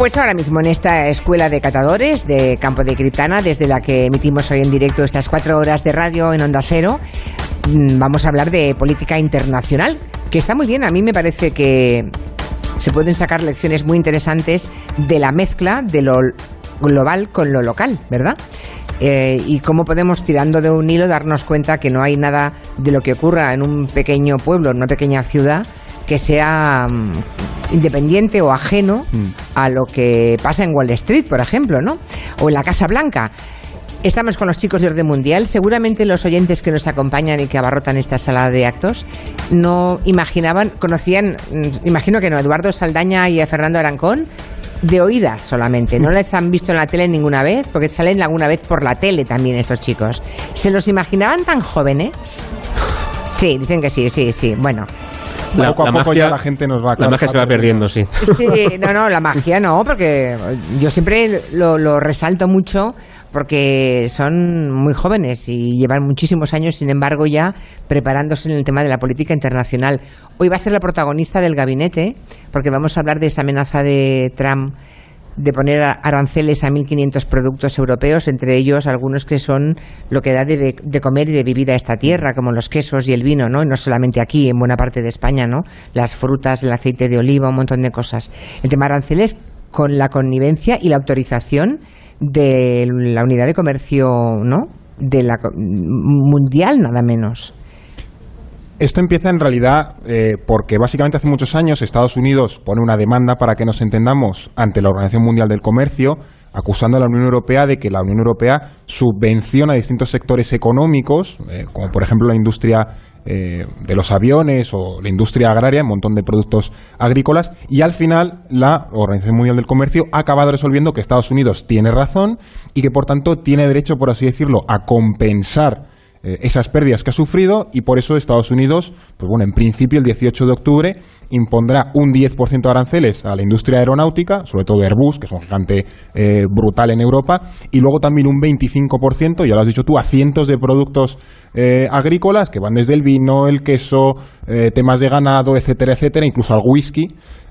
Pues ahora mismo en esta escuela de catadores de Campo de Criptana, desde la que emitimos hoy en directo estas cuatro horas de radio en Onda Cero, mm, vamos a hablar de política internacional, que está muy bien. A mí me parece que se pueden sacar lecciones muy interesantes de la mezcla de lo global con lo local, ¿verdad? Eh, y cómo podemos, tirando de un hilo, darnos cuenta que no hay nada de lo que ocurra en un pequeño pueblo, en una pequeña ciudad, que sea mm, independiente o ajeno mm. a lo que pasa en Wall Street, por ejemplo, ¿no? O en la Casa Blanca. Estamos con los chicos de Orden Mundial. Seguramente los oyentes que nos acompañan y que abarrotan esta sala de actos no imaginaban, conocían, mm, imagino que no, Eduardo Saldaña y a Fernando Arancón de oídas solamente. No les han visto en la tele ninguna vez, porque salen alguna vez por la tele también estos chicos. ¿Se los imaginaban tan jóvenes? Sí, dicen que sí, sí, sí. Bueno, la, poco a poco ya la gente nos va La magia se va perdiendo, sí. Sí, no, no, la magia no, porque yo siempre lo, resalto mucho porque son muy jóvenes y llevan muchísimos años, sin embargo, ya preparándose en el tema de la política internacional. Hoy va a ser la protagonista del gabinete, porque vamos a hablar de esa amenaza de Trump de poner aranceles a 1.500 productos europeos, entre ellos algunos que son lo que da de, comer y de vivir a esta tierra, como los quesos y el vino, ¿no? Y no solamente aquí, en buena parte de España, ¿no? Las frutas, el aceite de oliva, un montón de cosas. El tema aranceles con la connivencia y la autorización de la unidad de comercio, ¿no? De la mundial, nada menos. Esto empieza en realidad eh, porque básicamente hace muchos años Estados Unidos pone una demanda para que nos entendamos ante la Organización Mundial del Comercio acusando a la Unión Europea de que la Unión Europea subvenciona distintos sectores económicos, eh, como por ejemplo la industria eh, de los aviones o la industria agraria, un montón de productos agrícolas, y al final la Organización Mundial del Comercio ha acabado resolviendo que Estados Unidos tiene razón y que por tanto tiene derecho, por así decirlo, a compensar eh, esas pérdidas que ha sufrido y por eso Estados Unidos, pues bueno, en principio el 18 de octubre impondrá un 10% de aranceles a la industria aeronáutica, sobre todo Airbus, que es un gigante eh, brutal en Europa, y luego también un 25%, ya lo has dicho tú, a cientos de productos eh, agrícolas que van desde el vino, el queso, temas de ganado, etcétera, etcétera, incluso al whisky.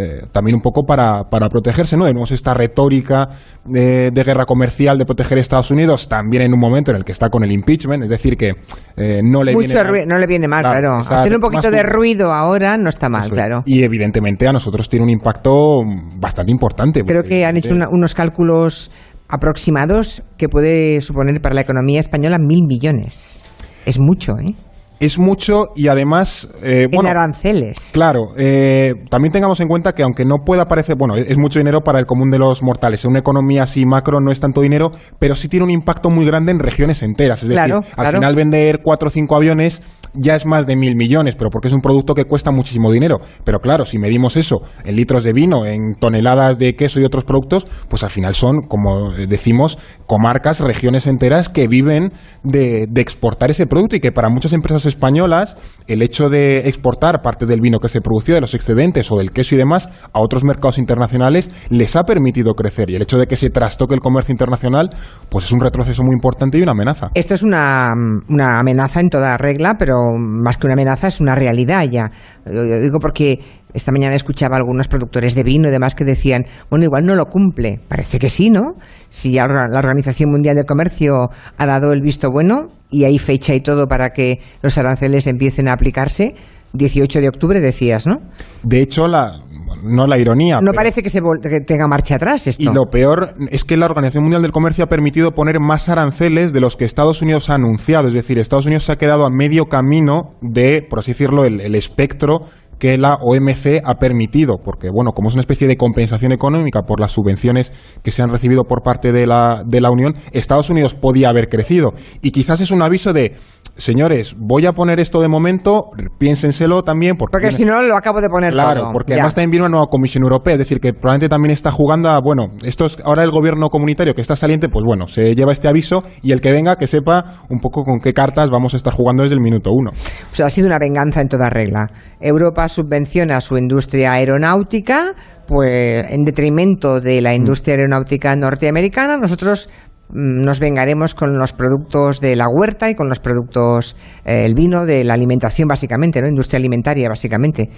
Eh, también un poco para, para protegerse, ¿no? Tenemos esta retórica de, guerra comercial de proteger a Estados Unidos, también en un momento en el que está con el impeachment, es decir, que eh, no le viene mal. no le viene mal, claro. Hacer un poquito de ruido ahora no está mal, claro. Y evidentemente a nosotros tiene un impacto bastante importante. Creo que han hecho unos cálculos aproximados que puede suponer para la economía española mil millones. Es mucho, ¿eh? Es mucho y además... Eh, en aranceles. Claro, eh, también tengamos en cuenta que aunque no pueda parecer, bueno, es mucho dinero para el común de los mortales. En una economía así macro no es tanto dinero, pero sí tiene un impacto muy grande en regiones enteras. Es decir, al final vender cuatro o cinco aviones ya es más de mil millones, pero porque es un producto que cuesta muchísimo dinero. Pero claro, si medimos eso en litros de vino, en toneladas de queso y otros productos, pues al final son, como decimos, comarcas, regiones enteras que viven de, exportar ese producto y que para muchas empresas españolas el hecho de exportar parte del vino que se produció, de los excedentes o del queso y demás, a otros mercados internacionales les ha permitido crecer. Y el hecho de que se trastoque el comercio internacional, pues es un retroceso muy importante y una amenaza. Esto es una, una amenaza en toda regla, pero más que una amenaza es una realidad ya. Lo digo porque esta mañana escuchaba a algunos productores de vino y demás que decían, bueno, igual no lo cumple. Parece que sí, ¿no? Si ya la Organización Mundial del Comercio ha dado el visto bueno y hay fecha y todo para que los aranceles empiecen a aplicarse, 18 de octubre decías, ¿no? De hecho, la, no la ironía. No parece que, se tenga marcha atrás esto. Y lo peor es que la Organización Mundial del Comercio ha permitido poner más aranceles de los que Estados Unidos ha anunciado. Es decir, Estados Unidos se ha quedado a medio camino de, por así decirlo, el, espectro que la OMC ha permitido, porque bueno, como es una especie de compensación económica por las subvenciones que se han recibido por parte de la, de la Unión, Estados Unidos podía haber crecido. Y quizás es un aviso de señores, voy a poner esto de momento, piénsenselo también. Porque, si no, lo acabo de poner Claro, porque además también viene una nueva Comisión Europea, es decir, que probablemente también está jugando a, bueno, esto es ahora el gobierno comunitario que está saliente, pues bueno, se lleva este aviso y el que venga que sepa un poco con qué cartas vamos a estar jugando desde el minuto uno. O sea, ha sido una venganza en toda regla. Europa subvenciona su industria aeronáutica, pues en detrimento de la industria aeronáutica norteamericana, nosotros Mm, nos vengaremos con los productos de la huerta y con los productos, eh, el vino, de la alimentación básicamente, ¿no? Industria alimentaria básicamente.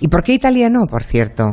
¿Y por qué Italia no, por cierto?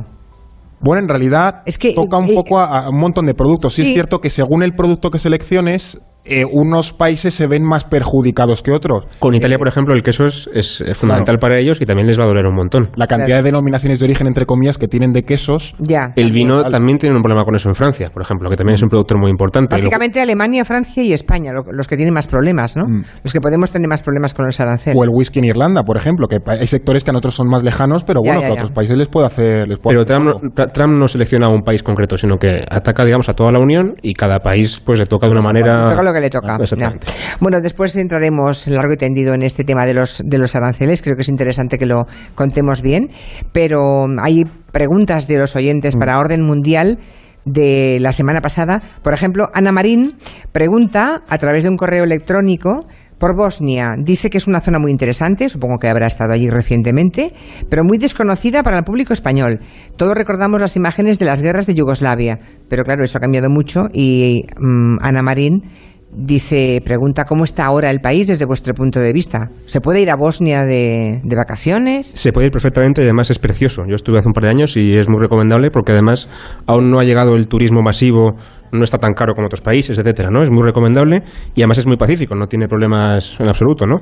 Bueno, en realidad Es que, toca un eh, poco a, a un montón de productos. Sí, sí. es cierto que según el producto que selecciones, eh, unos países se ven más perjudicados que otros. Con Italia, por ejemplo, el queso es, es, eh, fundamental Claro. para ellos y también les va a doler un montón. La cantidad Claro. de denominaciones de origen, entre comillas, que tienen de quesos. Ya. El vino Al- también tiene un problema con eso en Francia, por ejemplo, que también es un productor muy importante. Básicamente Alemania, Francia y España, lo- los que tienen más problemas, ¿no? Mm. Los que podemos tener más problemas con los aranceles. O el whisky en Irlanda, por ejemplo, que hay sectores que a nosotros son más lejanos, pero bueno, ya, que a ya. otros países les puede hacer. Les puede Pero hacer Trump, algo. no- Tra- Trump no selecciona a un país concreto, sino que ataca, digamos, a toda la Unión y cada país pues le toca de una manera... Le toca que le. Bueno, después entraremos largo y tendido en este tema de los, de los aranceles. Creo que es interesante que lo contemos bien. Pero hay preguntas de los oyentes Mm. para orden mundial de la semana pasada. Por ejemplo, Ana Marín pregunta a través de un correo electrónico por Bosnia. Dice que es una zona muy interesante, supongo que habrá estado allí recientemente, pero muy desconocida para el público español. Todos recordamos las imágenes de las guerras de Yugoslavia, pero claro, eso ha cambiado mucho y mm, Ana Marín dice, pregunta cómo está ahora el país desde vuestro punto de vista. ¿Se puede ir a Bosnia de, de vacaciones? Se puede ir perfectamente y además es precioso. Yo estuve hace un par de años y es muy recomendable porque además aún no ha llegado el turismo masivo, no está tan caro como otros países, etcétera, ¿no? Es muy recomendable y además es muy pacífico, no tiene problemas en absoluto, ¿no?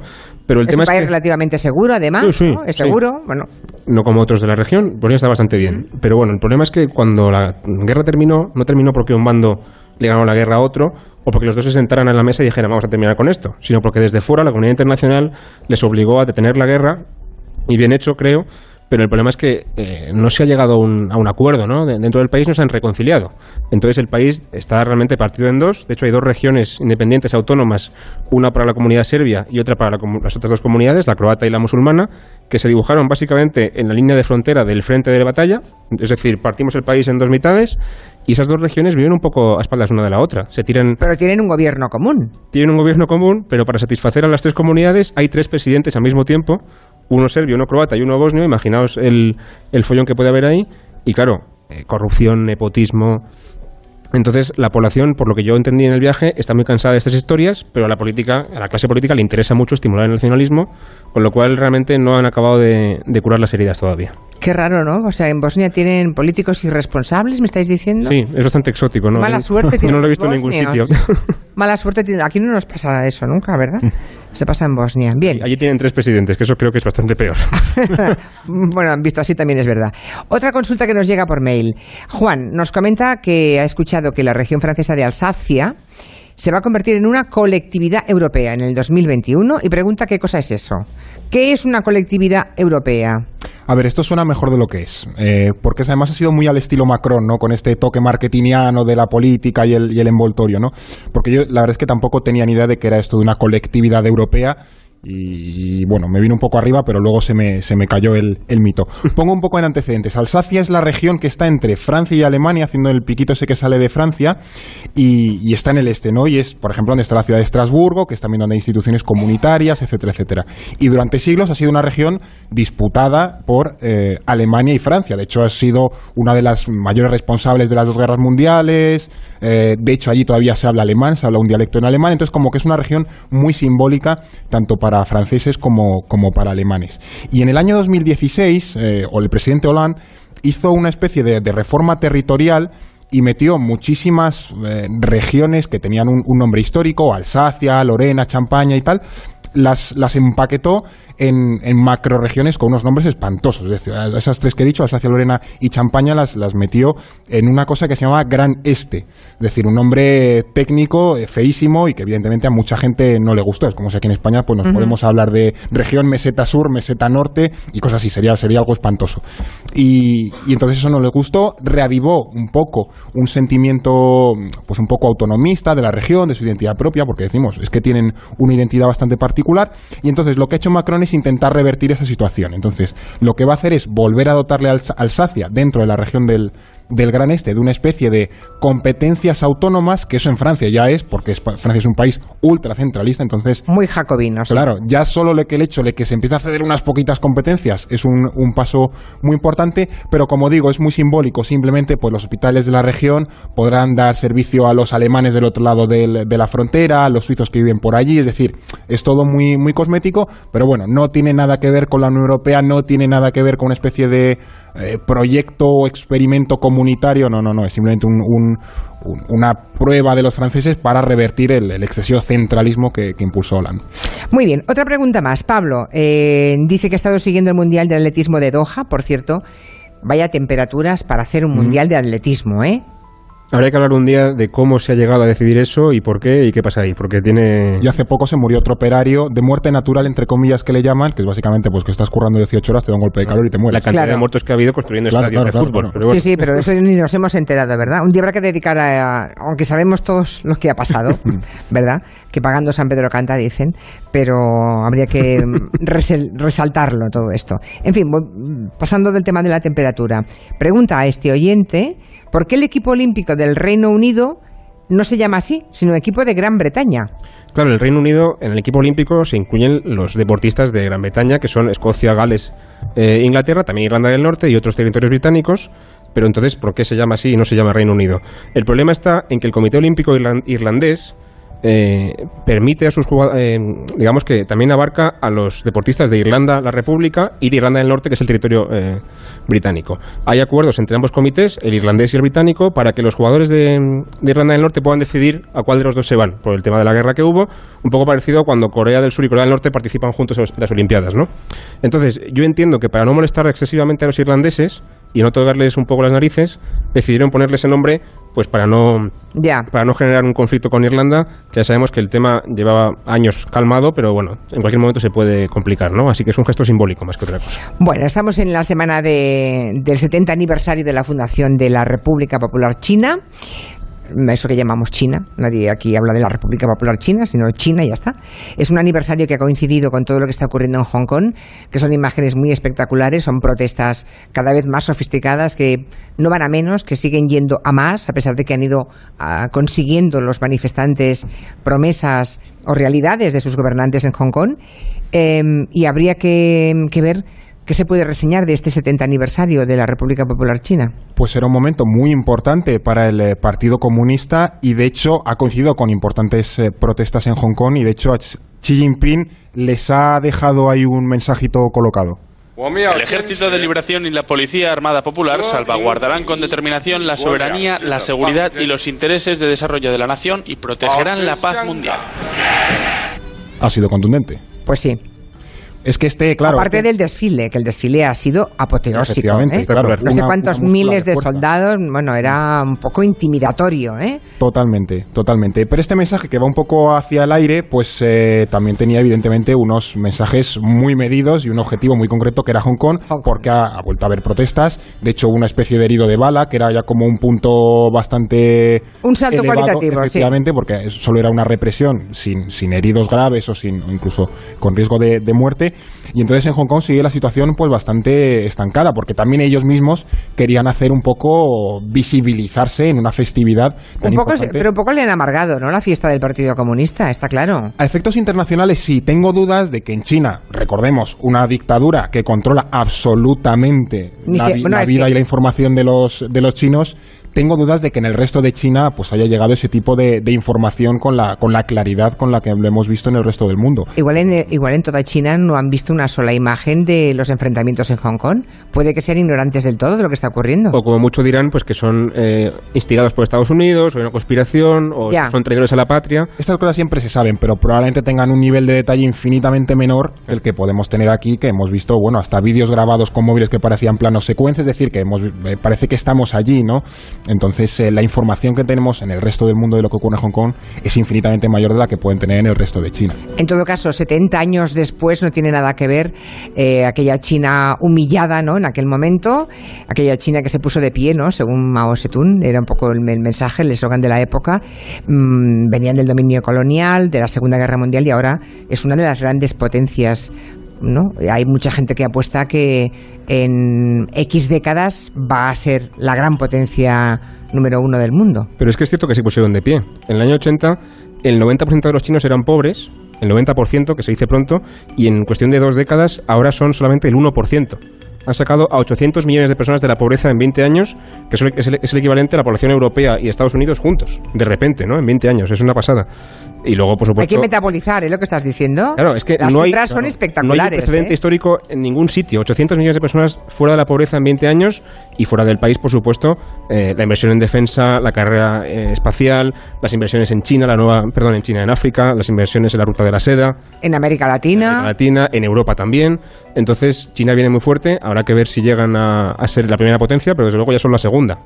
Pero el es tema un es país que relativamente seguro, además. Sí, sí, ¿no? Es sí. seguro. Bueno, no como otros de la región, Bosnia está bastante bien. Pero bueno, el problema es que cuando la guerra terminó, no terminó porque un bando le ganó la guerra a otro o porque los dos se sentaran en la mesa y dijeran vamos a terminar con esto, sino porque desde fuera la comunidad internacional les obligó a detener la guerra y bien hecho, creo. Pero el problema es que eh, no se ha llegado a un, a un acuerdo, ¿no? De- Dentro del país no se han reconciliado. Entonces el país está realmente partido en dos. De hecho, hay dos regiones independientes autónomas, una para la comunidad serbia y otra para la las otras dos comunidades, la croata y la musulmana, que se dibujaron básicamente en la línea de frontera del frente de batalla. Es decir, partimos el país en dos mitades y esas dos regiones viven un poco a espaldas una de la otra. Se tiran pero tienen un gobierno común. tienen un gobierno común, pero para satisfacer a las tres comunidades hay tres presidentes al mismo tiempo, uno serbio, uno croata y uno bosnio. Imaginaos el, el follón que puede haber ahí. Y claro, eh, corrupción, nepotismo. Entonces, la población, por lo que yo entendí en el viaje, está muy cansada de estas historias, pero a la política, a la clase política le interesa mucho estimular el nacionalismo, con lo cual realmente no han acabado de, de curar las heridas todavía. Qué raro, ¿no? O sea, en Bosnia tienen políticos irresponsables, ¿me estáis diciendo? Sí, es bastante exótico, ¿no? Mala suerte tienen no lo he visto en ningún sitio. Mala suerte tienen. Aquí no nos pasa eso nunca, ¿verdad? Se pasa en Bosnia. Bien. Allí tienen tres presidentes, que eso creo que es bastante peor. bueno, visto así también es verdad. Otra consulta que nos llega por mail. Juan nos comenta que ha escuchado que la región francesa de Alsacia se va a convertir en una colectividad europea en el 2021 y pregunta qué cosa es eso. ¿Qué es una colectividad europea? A ver, esto suena mejor de lo que es, eh, porque además ha sido muy al estilo Macron, ¿no? Con este toque marketingiano de la política y el, envoltorio, ¿no? Porque yo la verdad es que tampoco tenía ni idea de que era esto de una colectividad europea y, bueno, me vino un poco arriba, pero luego se me, se me cayó el, el mito. Pongo un poco en antecedentes. Alsacia es la región que está entre Francia y Alemania, haciendo el piquito ese que sale de Francia, y, y está en el este, ¿no? Y es, por ejemplo, donde está la ciudad de Estrasburgo, que es también donde hay instituciones comunitarias, etcétera, etcétera. Y durante siglos ha sido una región disputada por eh, Alemania y Francia. De hecho, ha sido una de las mayores responsables de las dos guerras mundiales. Eh, de hecho, allí todavía se habla alemán, se habla un dialecto en alemán. Entonces, como que es una región muy simbólica, tanto para franceses como, como para alemanes. Y en el año 2016, eh, el presidente Hollande hizo una especie de, reforma territorial y metió muchísimas regiones que tenían un, un nombre histórico, Alsacia, Lorena, Champaña y tal, las, las empaquetó en, en macroregiones con unos nombres espantosos. Es decir, esas tres que he dicho, Alsacia, Lorena y Champaña, las, las metió en una cosa que se llamaba Gran Este. Es decir, un nombre técnico eh, feísimo y que evidentemente a mucha gente no le gustó. Es como si aquí en España pues nos podemos hablar de región meseta sur, meseta norte y cosas así. Sería, sería algo espantoso. Y, y entonces eso no le gustó. Reavivó un poco un sentimiento pues un poco autonomista de la región, de su identidad propia, porque decimos, es que tienen una identidad bastante particular. Y entonces lo que ha hecho Macron es intentar revertir esa situación. Entonces, lo que va a hacer es volver a dotarle a Alsa- Alsacia dentro de la región del, del Gran Este de una especie de competencias autónomas, que eso en Francia ya es, porque es- Francia es un país ultracentralista, entonces Muy jacobino. sí. Claro, ya solo le que el hecho de que se empiece a ceder unas poquitas competencias es un, un paso muy importante, pero como digo, es muy simbólico. Simplemente, pues los hospitales de la región podrán dar servicio a los alemanes del otro lado del- de la frontera, a los suizos que viven por allí. Es decir, es todo muy, muy cosmético, pero bueno, no tiene nada que ver con la Unión Europea, no tiene nada que ver con una especie de eh, proyecto o experimento comunitario, no, no, no, es simplemente una prueba de los franceses para revertir el, excesivo centralismo que, impulsó Hollande. Muy bien, otra pregunta más. Pablo, eh, dice que ha estado siguiendo el Mundial de Atletismo de Doha, por cierto. Vaya temperaturas para hacer un Mundial de Atletismo, ¿eh? Habría que hablar un día de cómo se ha llegado a decidir eso y por qué y qué pasa ahí, porque tiene... Y hace poco se murió otro operario de muerte natural, entre comillas, que le llaman, que es básicamente pues que estás currando 18 horas, te da un golpe de calor y te mueres. La cantidad de muertos que ha habido construyendo estadios de fútbol. Sí, sí, pero eso ni nos hemos enterado, ¿verdad? Un día habrá que dedicar a... Aunque sabemos todos lo que ha pasado, ¿verdad? Que pagando San Pedro canta, dicen, pero habría que resaltarlo todo esto. En fin, pasando del tema de la temperatura. Pregunta a este oyente... ¿Por qué el equipo olímpico del Reino Unido no se llama así, sino equipo de Gran Bretaña? Claro, el Reino Unido, en el equipo olímpico se incluyen los deportistas de Gran Bretaña, que son Escocia, Gales, eh, Inglaterra, también Irlanda del Norte y otros territorios británicos. Pero entonces, ¿por qué se llama así y no se llama Reino Unido? El problema está en que el Comité Olímpico Irlandés eh, permite a sus eh, digamos que también abarca a los deportistas de Irlanda, la República, y de Irlanda del Norte, que es el territorio eh, británico. Hay acuerdos entre ambos comités, el irlandés y el británico, para que los jugadores de, Irlanda del Norte puedan decidir a cuál de los dos se van, por el tema de la guerra que hubo, un poco parecido a cuando Corea del Sur y Corea del Norte participan juntos en las Olimpiadas, ¿no? Entonces, yo entiendo que para no molestar excesivamente a los irlandeses, y no tocarles un poco las narices, decidieron ponerles el nombre pues para no para no generar un conflicto con Irlanda, que ya sabemos que el tema llevaba años calmado, pero bueno, en cualquier momento se puede complicar, ¿no? Así que es un gesto simbólico más que otra cosa. Bueno, estamos en la semana de, del 70 aniversario de la fundación de la República Popular China eso que llamamos China, nadie aquí habla de la República Popular China, sino China y ya está. Es un aniversario que ha coincidido con todo lo que está ocurriendo en Hong Kong, que son imágenes muy espectaculares, son protestas cada vez más sofisticadas que no van a menos, que siguen yendo a más, a pesar de que han ido ah, consiguiendo los manifestantes promesas o realidades de sus gobernantes en Hong Kong. Em, y habría que ver ¿Qué se puede reseñar de este 70 aniversario de la República Popular China? Pues era un momento muy importante para el eh, Partido Comunista y de hecho ha coincidido con importantes eh, protestas en Hong Kong y de hecho a Xi Jinping les ha dejado ahí un mensajito colocado. El Ejército de Liberación y la Policía Armada Popular salvaguardarán con determinación la soberanía, la seguridad y los intereses de desarrollo de la nación y protegerán la paz mundial. Ha sido contundente. Pues sí. Es que este, claro. Aparte este del desfile, que el desfile ha sido apoteósico. ¿eh? no sé cuántos miles de, soldados, bueno, era un poco intimidatorio, ¿eh? Totalmente, totalmente. Pero este mensaje que va un poco hacia el aire, pues eh, también tenía evidentemente unos mensajes muy medidos y un objetivo muy concreto que era Hong Kong, porque ha, vuelto a haber protestas. De hecho, una especie de herido de bala, que era ya como un punto bastante. Un salto cualitativo, efectivamente, porque solo era una represión sin, sin heridos graves o, sin, incluso con riesgo de muerte y entonces en Hong Kong sigue la situación pues bastante estancada, porque también ellos mismos querían hacer un poco visibilizarse en una festividad un poco, Pero un poco le han amargado, ¿no? La fiesta del Partido Comunista, está claro. A efectos internacionales sí, tengo dudas de que en China, recordemos, una dictadura que controla absolutamente la, vida y la información de los, de los chinos, tengo dudas de que en el resto de China pues haya llegado ese tipo de, información con la, con la claridad con la que lo hemos visto en el resto del mundo. Igual en, igual en toda China no han visto una sola imagen de los enfrentamientos en Hong Kong. Puede que sean ignorantes del todo de lo que está ocurriendo. O como mucho dirán, pues que son eh, instigados por Estados Unidos, o una conspiración, o son traidores a la patria. Estas cosas siempre se saben, pero probablemente tengan un nivel de detalle infinitamente menor el que podemos tener aquí, que hemos visto, bueno, hasta vídeos grabados con móviles que parecían planos secuencias, es decir, que hemos, eh, parece que estamos allí, ¿no? Entonces, eh, la información que tenemos en el resto del mundo de lo que ocurre en Hong Kong es infinitamente mayor de la que pueden tener en el resto de China. En todo caso, 70 años después no tiene nada que ver eh, aquella China humillada, ¿no? En aquel momento, aquella China que se puso de pie, ¿no? Según Mao Zedong, era un poco el, mensaje, el eslogan de la época. Mm, venían del dominio colonial, de la Segunda Guerra Mundial y ahora es una de las grandes potencias ¿no? Hay mucha gente que apuesta que en X décadas va a ser la gran potencia número uno del mundo. Pero es que es cierto que se pusieron de pie. En el año 80 el 90% de los chinos eran pobres, el 90% que se dice pronto, y en cuestión de dos décadas ahora son solamente el 1% han sacado a 800 millones de personas de la pobreza en 20 años, que es el, equivalente a la población europea y Estados Unidos juntos, de repente, ¿no? En 20 años, es una pasada. Y luego, por supuesto... Hay que metabolizar, ¿es lo que estás diciendo? Claro, es que Las no hay, cifras son espectaculares. No hay precedente ¿eh? histórico en ningún sitio. 800 millones de personas fuera de la pobreza en 20 años y fuera del país, por supuesto, eh, la inversión en defensa, la carrera eh, espacial, las inversiones en China, la nueva, perdón, en China, en África, las inversiones en la ruta de la seda, En América Latina. en América Latina, en Europa también. Entonces, China viene muy fuerte. Habrá que ver si llegan a, a ser la primera potencia, pero desde luego ya son la segunda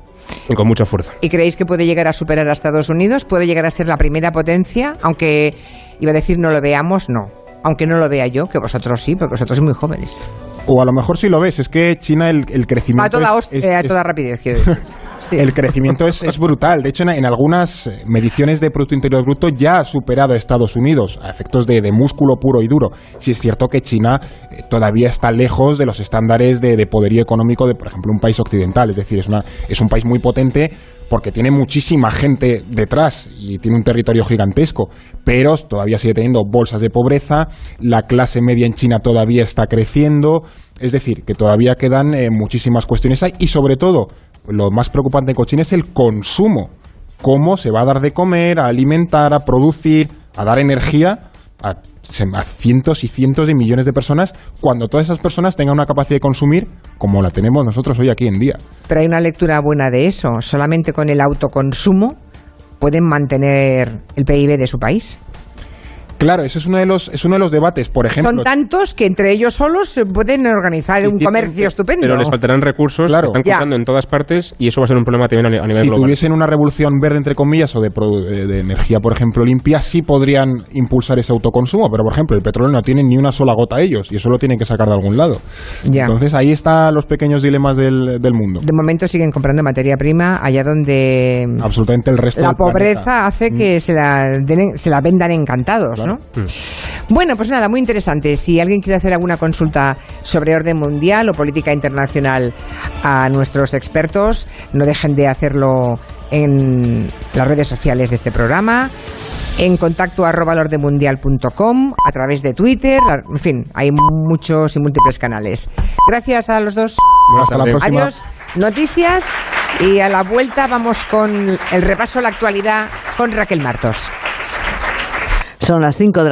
y con mucha fuerza. ¿Y creéis que puede llegar a superar a Estados Unidos? ¿Puede llegar a ser la primera potencia? Aunque iba a decir no lo veamos, no. Aunque no lo vea yo, que vosotros sí, porque vosotros sois muy jóvenes. O a lo mejor si lo ves, es que China el, el crecimiento... A toda, es- es- eh, a es- toda rapidez, quiero decir. El crecimiento es, es brutal. De hecho, en, en algunas eh, mediciones de Producto Interior Bruto ya ha superado a Estados Unidos a efectos de, de músculo puro y duro. Si es cierto que China eh, todavía está lejos de los estándares de, de poderío económico de, por ejemplo, un país occidental. Es decir, es, una, es un país muy potente porque tiene muchísima gente detrás y tiene un territorio gigantesco, pero todavía sigue teniendo bolsas de pobreza, la clase media en China todavía está creciendo, es decir, que todavía quedan eh, muchísimas cuestiones ahí y sobre todo lo más preocupante con China es el consumo. Cómo se va a dar de comer, a alimentar, a producir, a dar energía a, cientos y cientos de millones de personas cuando todas esas personas tengan una capacidad de consumir como la tenemos nosotros hoy aquí en día. Hay una lectura buena de eso. Solamente con el autoconsumo pueden mantener el PIB de su país. Claro, ese es uno de los, es uno de los debates. Por ejemplo, Son tantos que entre ellos solos se pueden organizar Sí, un comercio que- estupendo. Pero les faltarán recursos, Claro. están comprando en todas partes y eso va a ser un problema también a, ni- a nivel si global. tuviesen una revolución verde, entre comillas, o de, de energía, por ejemplo, limpia, sí podrían impulsar ese autoconsumo. Pero, por ejemplo, el petróleo no tiene ni una sola gota ellos y eso lo tienen que sacar de algún lado. Ya. Entonces ahí están los pequeños dilemas del, del mundo. De momento siguen comprando materia prima allá donde Absolutamente el resto la del planeta. pobreza hace que se, la den- se la vendan encantados, Claro. ¿no? Bueno, pues nada, muy interesante. Si alguien quiere hacer alguna consulta sobre orden mundial o política internacional a nuestros expertos, no dejen de hacerlo en las redes sociales de este programa, en contacto arroba lordemundial.com, a través de Twitter, en fin, hay muchos y múltiples canales. Gracias a los dos. Buenas Hasta la próxima. Adiós, noticias y a la vuelta vamos con el repaso a la actualidad con Raquel Martos. Son las 5 de la